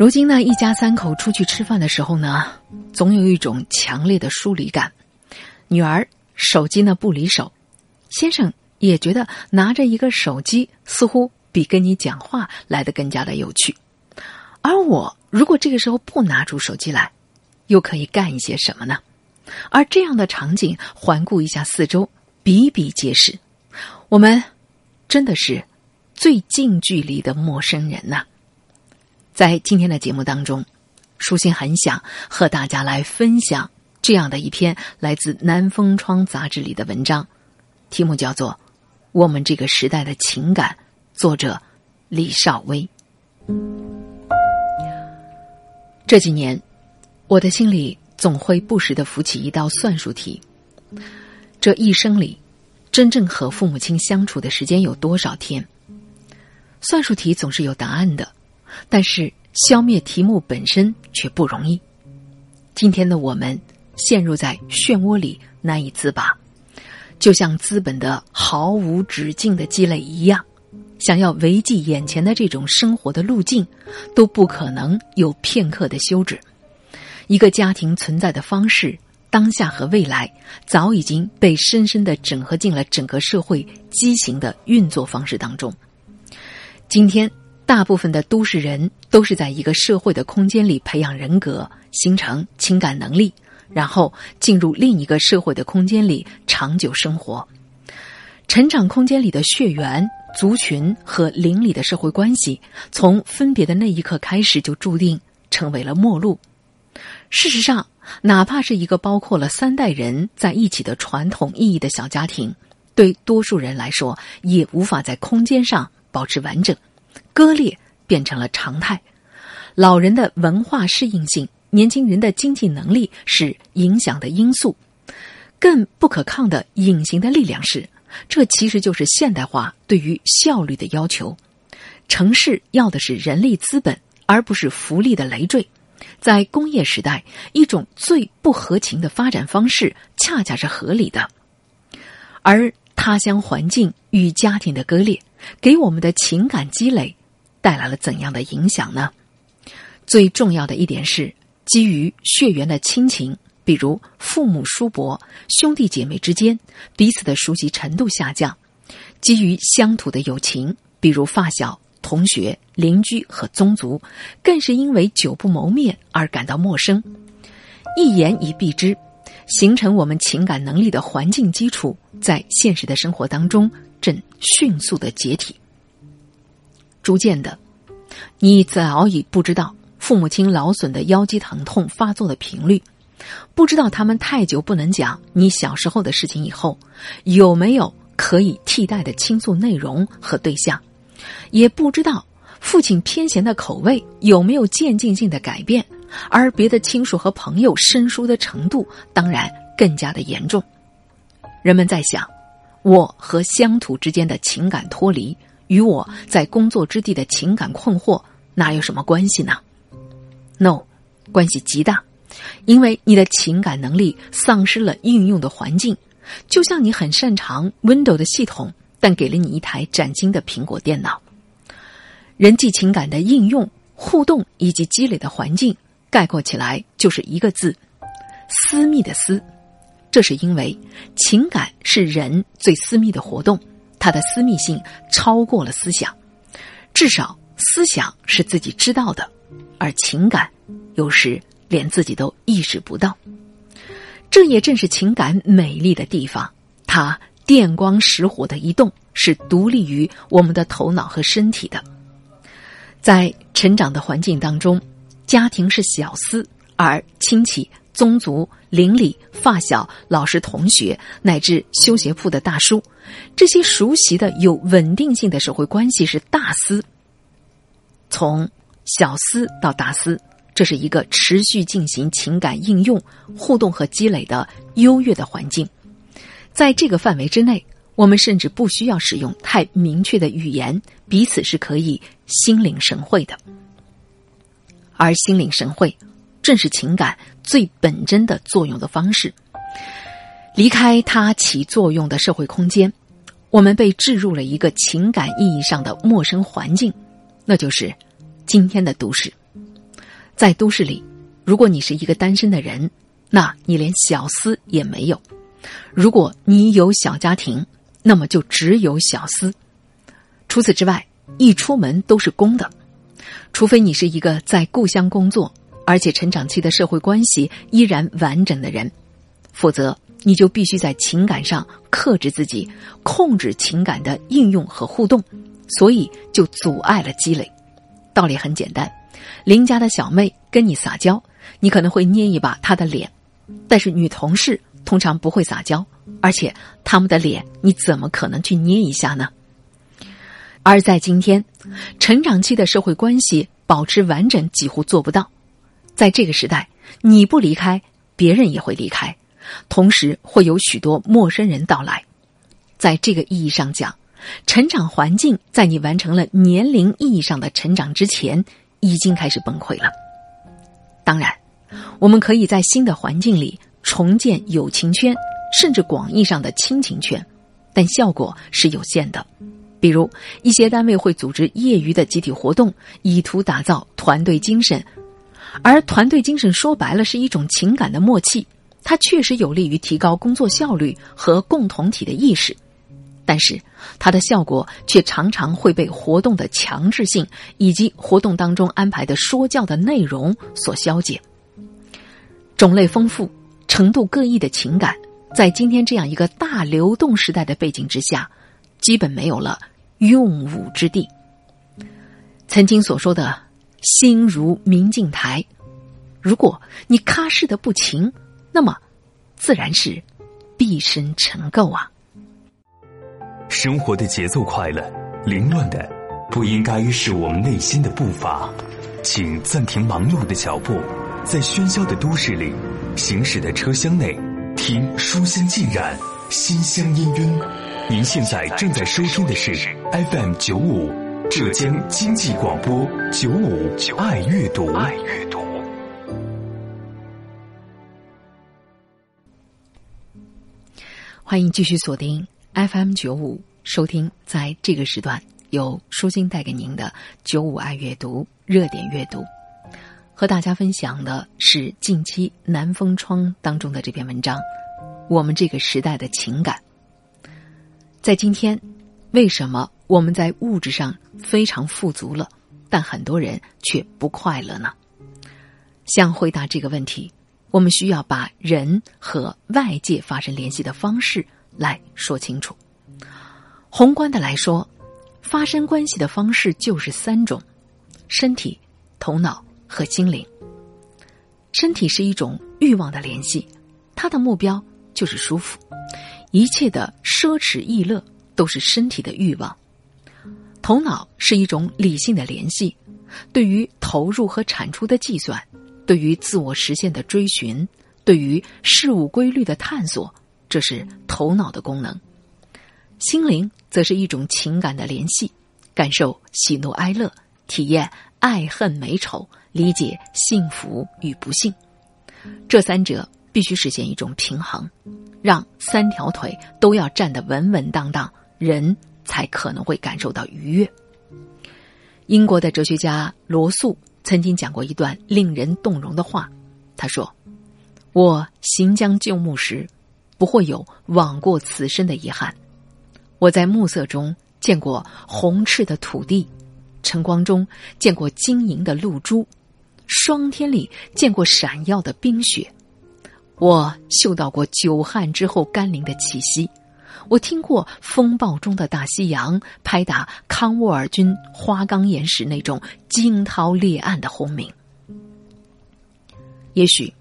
如今呢，一家三口出去吃饭的时候呢，总有一种强烈的疏离感。女儿手机呢不离手，先生也觉得拿着一个手机似乎比跟你讲话来得更加的有趣。而我如果这个时候不拿出手机来，又可以干一些什么呢？而这样的场景，环顾一下四周，比比皆是。我们真的是最近距离的陌生人呐。在今天的节目当中，舒心很想和大家来分享这样的一篇来自《南风窗》杂志里的文章，题目叫做《我们这个时代的情感》，作者李少薇。这几年，我的心里总会不时的浮起一道算术题：这一生里，真正和父母亲相处的时间有多少天？算术题总是有答案的。但是消灭题目本身却不容易。今天的我们陷入在漩涡里难以自拔，就像资本的毫无止境的积累一样，想要维系眼前的这种生活的路径，都不可能有片刻的休止。一个家庭存在的方式，当下和未来，早已经被深深的整合进了整个社会畸形的运作方式当中。今天。大部分的都市人都是在一个社会的空间里培养人格、形成情感能力，然后进入另一个社会的空间里长久生活。成长空间里的血缘、族群和邻里的社会关系，从分别的那一刻开始就注定成为了陌路。事实上，哪怕是一个包括了三代人在一起的传统意义的小家庭，对多数人来说也无法在空间上保持完整。割裂变成了常态，老人的文化适应性、年轻人的经济能力是影响的因素。更不可抗的隐形的力量是，这其实就是现代化对于效率的要求。城市要的是人力资本，而不是福利的累赘。在工业时代，一种最不合情的发展方式，恰恰是合理的。而他乡环境与家庭的割裂，给我们的情感积累。带来了怎样的影响呢？最重要的一点是，基于血缘的亲情，比如父母叔伯、兄弟姐妹之间彼此的熟悉程度下降；基于乡土的友情，比如发小、同学、邻居和宗族，更是因为久不谋面而感到陌生。一言以蔽之，形成我们情感能力的环境基础，在现实的生活当中正迅速的解体。逐渐的，你早已不知道父母亲劳损的腰肌疼痛发作的频率，不知道他们太久不能讲你小时候的事情以后，有没有可以替代的倾诉内容和对象，也不知道父亲偏咸的口味有没有渐进性的改变，而别的亲属和朋友生疏的程度当然更加的严重。人们在想，我和乡土之间的情感脱离。与我在工作之地的情感困惑哪有什么关系呢？No，关系极大，因为你的情感能力丧失了应用的环境，就像你很擅长 Windows 的系统，但给了你一台崭新的苹果电脑。人际情感的应用、互动以及积累的环境，概括起来就是一个字：私密的私。这是因为情感是人最私密的活动。它的私密性超过了思想，至少思想是自己知道的，而情感有时连自己都意识不到。这也正是情感美丽的地方，它电光石火的移动是独立于我们的头脑和身体的。在成长的环境当中，家庭是小私，而亲戚。宗族、邻里、发小、老师、同学，乃至修鞋铺的大叔，这些熟悉的、有稳定性的社会关系是大私。从小私到大私，这是一个持续进行情感应用、互动和积累的优越的环境。在这个范围之内，我们甚至不需要使用太明确的语言，彼此是可以心领神会的。而心领神会。正是情感最本真的作用的方式。离开它起作用的社会空间，我们被置入了一个情感意义上的陌生环境，那就是今天的都市。在都市里，如果你是一个单身的人，那你连小厮也没有；如果你有小家庭，那么就只有小厮。除此之外，一出门都是公的，除非你是一个在故乡工作，而且成长期的社会关系依然完整的人，否则你就必须在情感上克制自己，控制情感的应用和互动，所以就阻碍了积累。道理很简单。邻家的小妹跟你撒娇，你可能会捏一把她的脸，但是女同事通常不会撒娇，而且他们的脸你怎么可能去捏一下呢？而在今天，成长期的社会关系保持完整几乎做不到。在这个时代，你不离开，别人也会离开，同时会有许多陌生人到来。在这个意义上讲，成长环境在你完成了年龄意义上的成长之前。已经开始崩溃了。当然，我们可以在新的环境里重建友情圈，甚至广义上的亲情圈，但效果是有限的。比如，一些单位会组织业余的集体活动，以图打造团队精神。而团队精神说白了是一种情感的默契，它确实有利于提高工作效率和共同体的意识。但是，它的效果却常常会被活动的强制性以及活动当中安排的说教的内容所消解。种类丰富、程度各异的情感，在今天这样一个大流动时代的背景之下，基本没有了用武之地。曾经所说的“心如明镜台”，如果你喀什的不情，那么自然是毕生尘垢啊。生活的节奏快了，凌乱的不应该是我们内心的步伐，请暂停忙碌的脚步，在喧嚣的都市里，行驶的车厢内，听书香浸染，心香氤氲。您现在正在收听的是 FM 九五浙江经济广播九五爱阅读。爱阅读。欢迎继续锁定。FM 九五收听，在这个时段由舒心带给您的九五爱阅读热点阅读，和大家分享的是近期南风窗当中的这篇文章《我们这个时代的情感》。在今天，为什么我们在物质上非常富足了，但很多人却不快乐呢？想回答这个问题，我们需要把人和外界发生联系的方式。来说清楚。宏观的来说，发生关系的方式就是三种：身体、头脑和心灵。身体是一种欲望的联系，它的目标就是舒服。一切的奢侈逸乐都是身体的欲望。头脑是一种理性的联系，对于投入和产出的计算，对于自我实现的追寻，对于事物规律的探索。这是头脑的功能，心灵则是一种情感的联系，感受喜怒哀乐，体验爱恨美丑，理解幸福与不幸。这三者必须实现一种平衡，让三条腿都要站得稳稳当当，人才可能会感受到愉悦。英国的哲学家罗素曾经讲过一段令人动容的话，他说：“我行将就木时。”不会有枉过此生的遗憾。我在暮色中见过红赤的土地，晨光中见过晶莹的露珠，霜天里见过闪耀的冰雪。我嗅到过久旱之后甘霖的气息，我听过风暴中的大西洋拍打康沃尔郡花岗岩时那种惊涛裂岸的轰鸣。也许，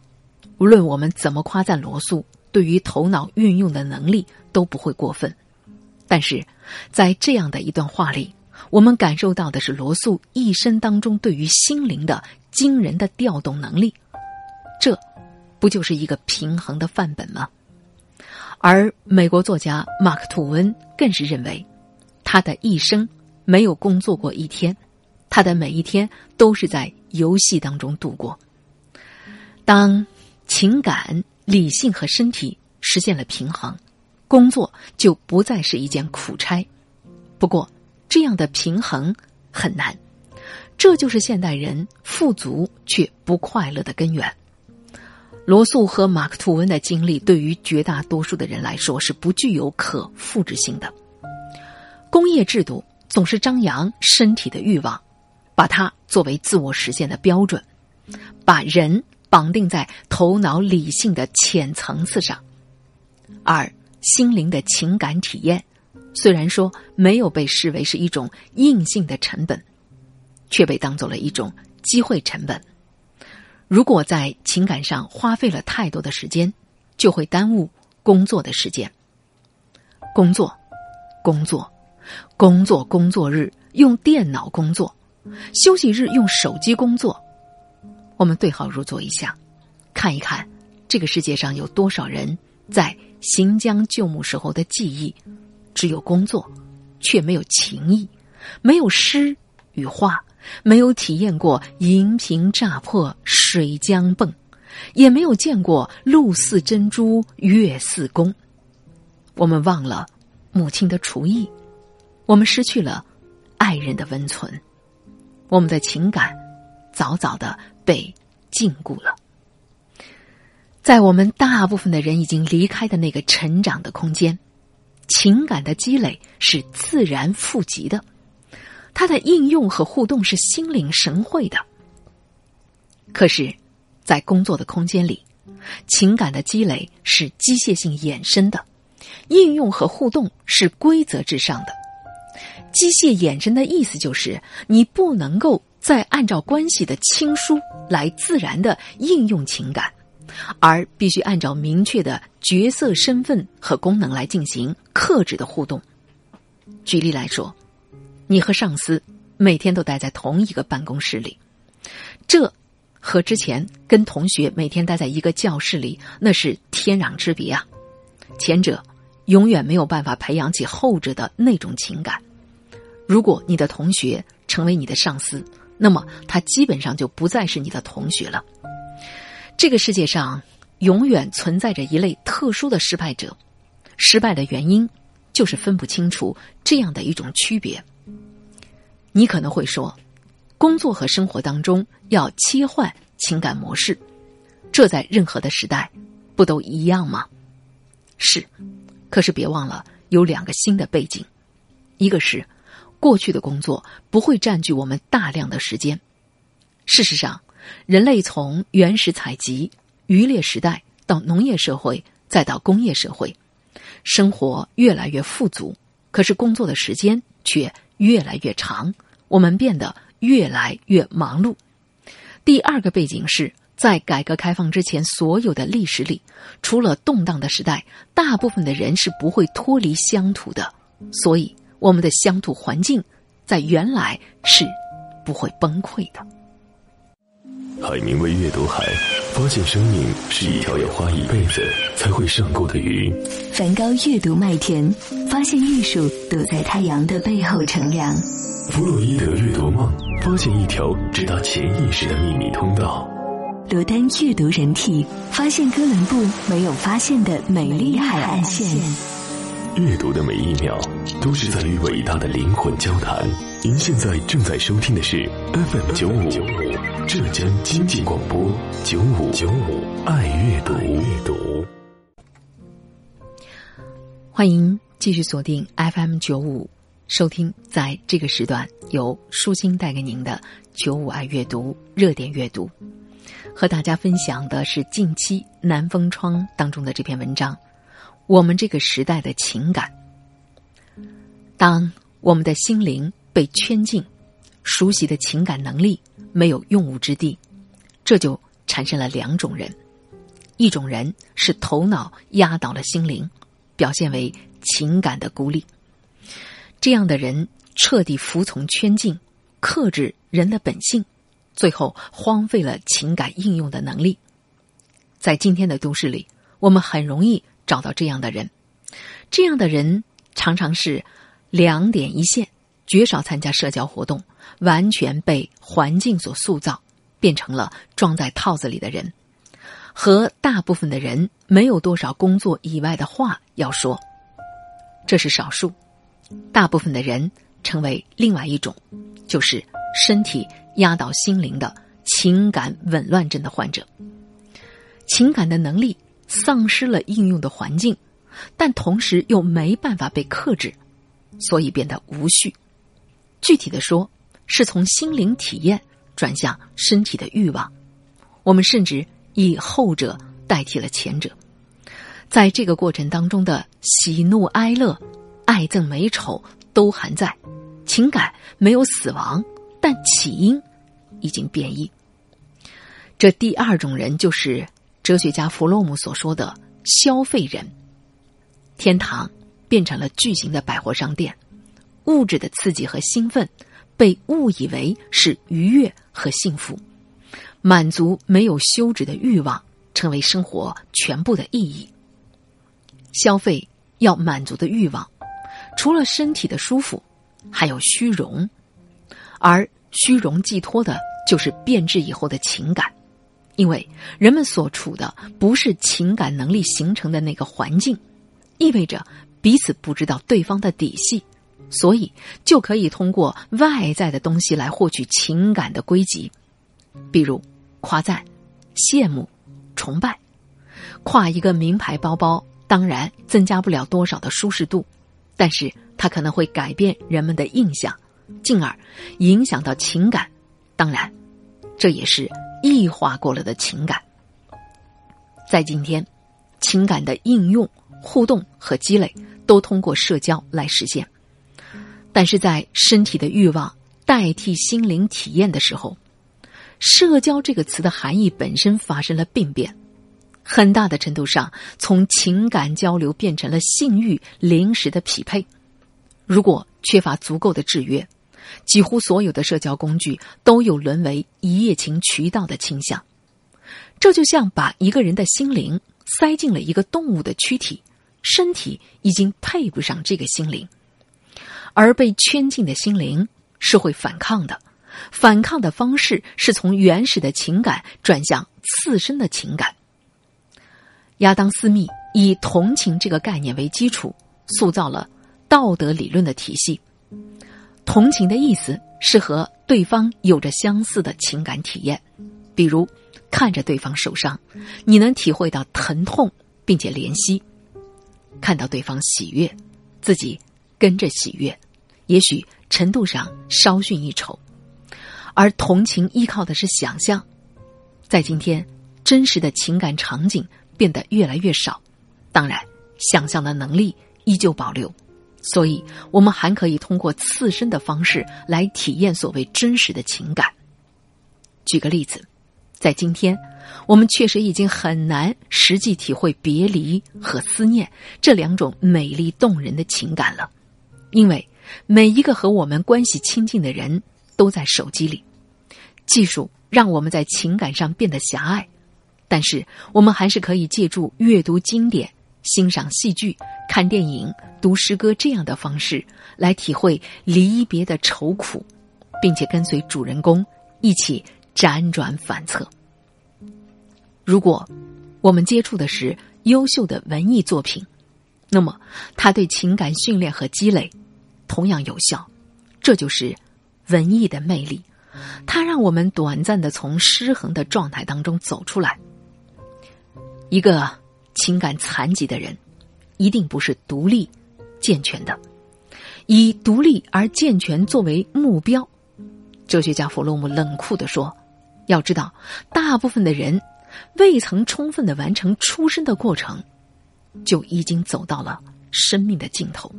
无论我们怎么夸赞罗素。对于头脑运用的能力都不会过分，但是，在这样的一段话里，我们感受到的是罗素一生当中对于心灵的惊人的调动能力，这，不就是一个平衡的范本吗？而美国作家马克吐温更是认为，他的一生没有工作过一天，他的每一天都是在游戏当中度过。当情感。理性和身体实现了平衡，工作就不再是一件苦差。不过，这样的平衡很难。这就是现代人富足却不快乐的根源。罗素和马克吐温的经历对于绝大多数的人来说是不具有可复制性的。工业制度总是张扬身体的欲望，把它作为自我实现的标准，把人绑定在头脑理性的浅层次上，而心灵的情感体验，虽然说没有被视为是一种硬性的成本，却被当做了一种机会成本。如果在情感上花费了太多的时间，就会耽误工作的时间。工作，工作。工作工作日用电脑工作，休息日用手机工作。我们对号入座一下，看一看这个世界上有多少人在行将就木时候的记忆只有工作，却没有情谊，没有诗与画，没有体验过银瓶乍破水浆迸，也没有见过露似珍珠月似弓。我们忘了母亲的厨艺。我们失去了爱人的温存，我们的情感早早的被禁锢了。在我们大部分的人已经离开的那个成长的空间，情感的积累是自然富集的，它的应用和互动是心领神会的。可是，在工作的空间里，情感的积累是机械性衍生的，应用和互动是规则至上的。机械衍生的意思就是，你不能够再按照关系的亲疏来自然的应用情感，而必须按照明确的角色身份和功能来进行克制的互动。举例来说，你和上司每天都待在同一个办公室里，这和之前跟同学每天待在一个教室里那是天壤之别啊！前者永远没有办法培养起后者的那种情感。如果你的同学成为你的上司，那么他基本上就不再是你的同学了。这个世界上永远存在着一类特殊的失败者，失败的原因就是分不清楚这样的一种区别。你可能会说，工作和生活当中要切换情感模式，这在任何的时代不都一样吗？是，可是别忘了有两个新的背景，一个是。过去的工作不会占据我们大量的时间。事实上，人类从原始采集、渔猎时代到农业社会，再到工业社会，生活越来越富足，可是工作的时间却越来越长，我们变得越来越忙碌。第二个背景是在改革开放之前，所有的历史里，除了动荡的时代，大部分的人是不会脱离乡土的，所以。我们的乡土环境，在原来是不会崩溃的。海明威阅读海，发现生命是一条要花一辈子才会上钩的鱼。梵高阅读麦田，发现艺术躲在太阳的背后乘凉。弗洛伊德阅读梦，发现一条直达潜意识的秘密通道。罗丹阅读人体，发现哥伦布没有发现的美丽海岸线。阅读的每一秒，都是在与伟大的灵魂交谈。您现在正在收听的是 FM 九五浙江经济广播九五九五爱阅读。阅读欢迎继续锁定 FM 九五，收听在这个时段由舒心带给您的九五爱阅读热点阅读。和大家分享的是近期南风窗当中的这篇文章。我们这个时代的情感，当我们的心灵被圈禁，熟悉的情感能力没有用武之地，这就产生了两种人：一种人是头脑压倒了心灵，表现为情感的孤立；这样的人彻底服从圈禁，克制人的本性，最后荒废了情感应用的能力。在今天的都市里，我们很容易。找到这样的人，这样的人常常是两点一线，绝少参加社交活动，完全被环境所塑造，变成了装在套子里的人。和大部分的人没有多少工作以外的话要说，这是少数。大部分的人成为另外一种，就是身体压倒心灵的情感紊乱症的患者。情感的能力丧失了应用的环境，但同时又没办法被克制，所以变得无序。具体的说，是从心灵体验转向身体的欲望。我们甚至以后者代替了前者。在这个过程当中的喜怒哀乐、爱憎美丑都还在，情感没有死亡，但起因已经变异。这第二种人就是哲学家弗洛姆所说的消费人。天堂变成了巨型的百货商店，物质的刺激和兴奋被误以为是愉悦和幸福，满足没有休止的欲望成为生活全部的意义。消费要满足的欲望，除了身体的舒服，还有虚荣，而虚荣寄托的就是变质以后的情感，因为人们所处的不是情感能力形成的那个环境，意味着彼此不知道对方的底细，所以就可以通过外在的东西来获取情感的归集，比如夸赞、羡慕、崇拜，挎一个名牌包包。当然，增加不了多少的舒适度，但是它可能会改变人们的印象，进而影响到情感。当然，这也是异化过了的情感。在今天，情感的应用、互动和积累都通过社交来实现，但是在身体的欲望代替心灵体验的时候，社交这个词的含义本身发生了病变。很大的程度上，从情感交流变成了性欲临时的匹配。如果缺乏足够的制约，几乎所有的社交工具都有沦为一夜情渠道的倾向。这就像把一个人的心灵塞进了一个动物的躯体，身体已经配不上这个心灵，而被圈禁的心灵是会反抗的。反抗的方式是从原始的情感转向次生的情感。亚当·斯密以同情这个概念为基础，塑造了道德理论的体系。同情的意思是和对方有着相似的情感体验，比如看着对方受伤，你能体会到疼痛，并且怜惜；看到对方喜悦，自己跟着喜悦，也许程度上稍逊一筹。而同情依靠的是想象，在今天真实的情感场景。变得越来越少，当然，想象的能力依旧保留，所以我们还可以通过刺身的方式来体验所谓真实的情感。举个例子，在今天，我们确实已经很难实际体会别离和思念这两种美丽动人的情感了，因为每一个和我们关系亲近的人都在手机里，技术让我们在情感上变得狭隘。但是，我们还是可以借助阅读经典、欣赏戏剧、看电影、读诗歌这样的方式来体会离别的愁苦，并且跟随主人公一起辗转反侧。如果我们接触的是优秀的文艺作品，那么他对情感训练和积累同样有效。这就是文艺的魅力，它让我们短暂的从失衡的状态当中走出来。一个情感残疾的人，一定不是独立、健全的。以独立而健全作为目标，哲学家弗洛姆冷酷的说：“要知道，大部分的人未曾充分的完成出生的过程，就已经走到了生命的尽头。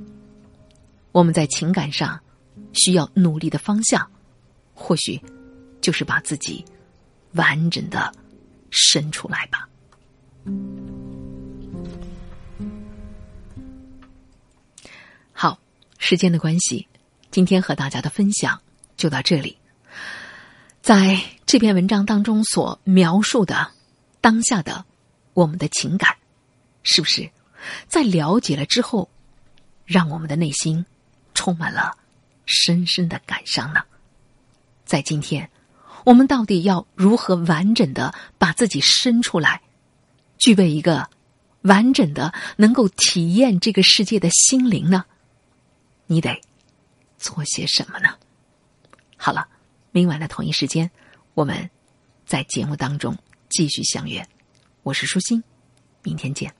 我们在情感上需要努力的方向，或许就是把自己完整的伸出来吧。”好，时间的关系，今天和大家的分享就到这里。在这篇文章当中所描述的当下的我们的情感，是不是在了解了之后，让我们的内心充满了深深的感伤呢？在今天，我们到底要如何完整的把自己生出来？具备一个完整的、能够体验这个世界的心灵呢？你得做些什么呢？好了，明晚的同一时间，我们在节目当中继续相约。我是舒心，明天见。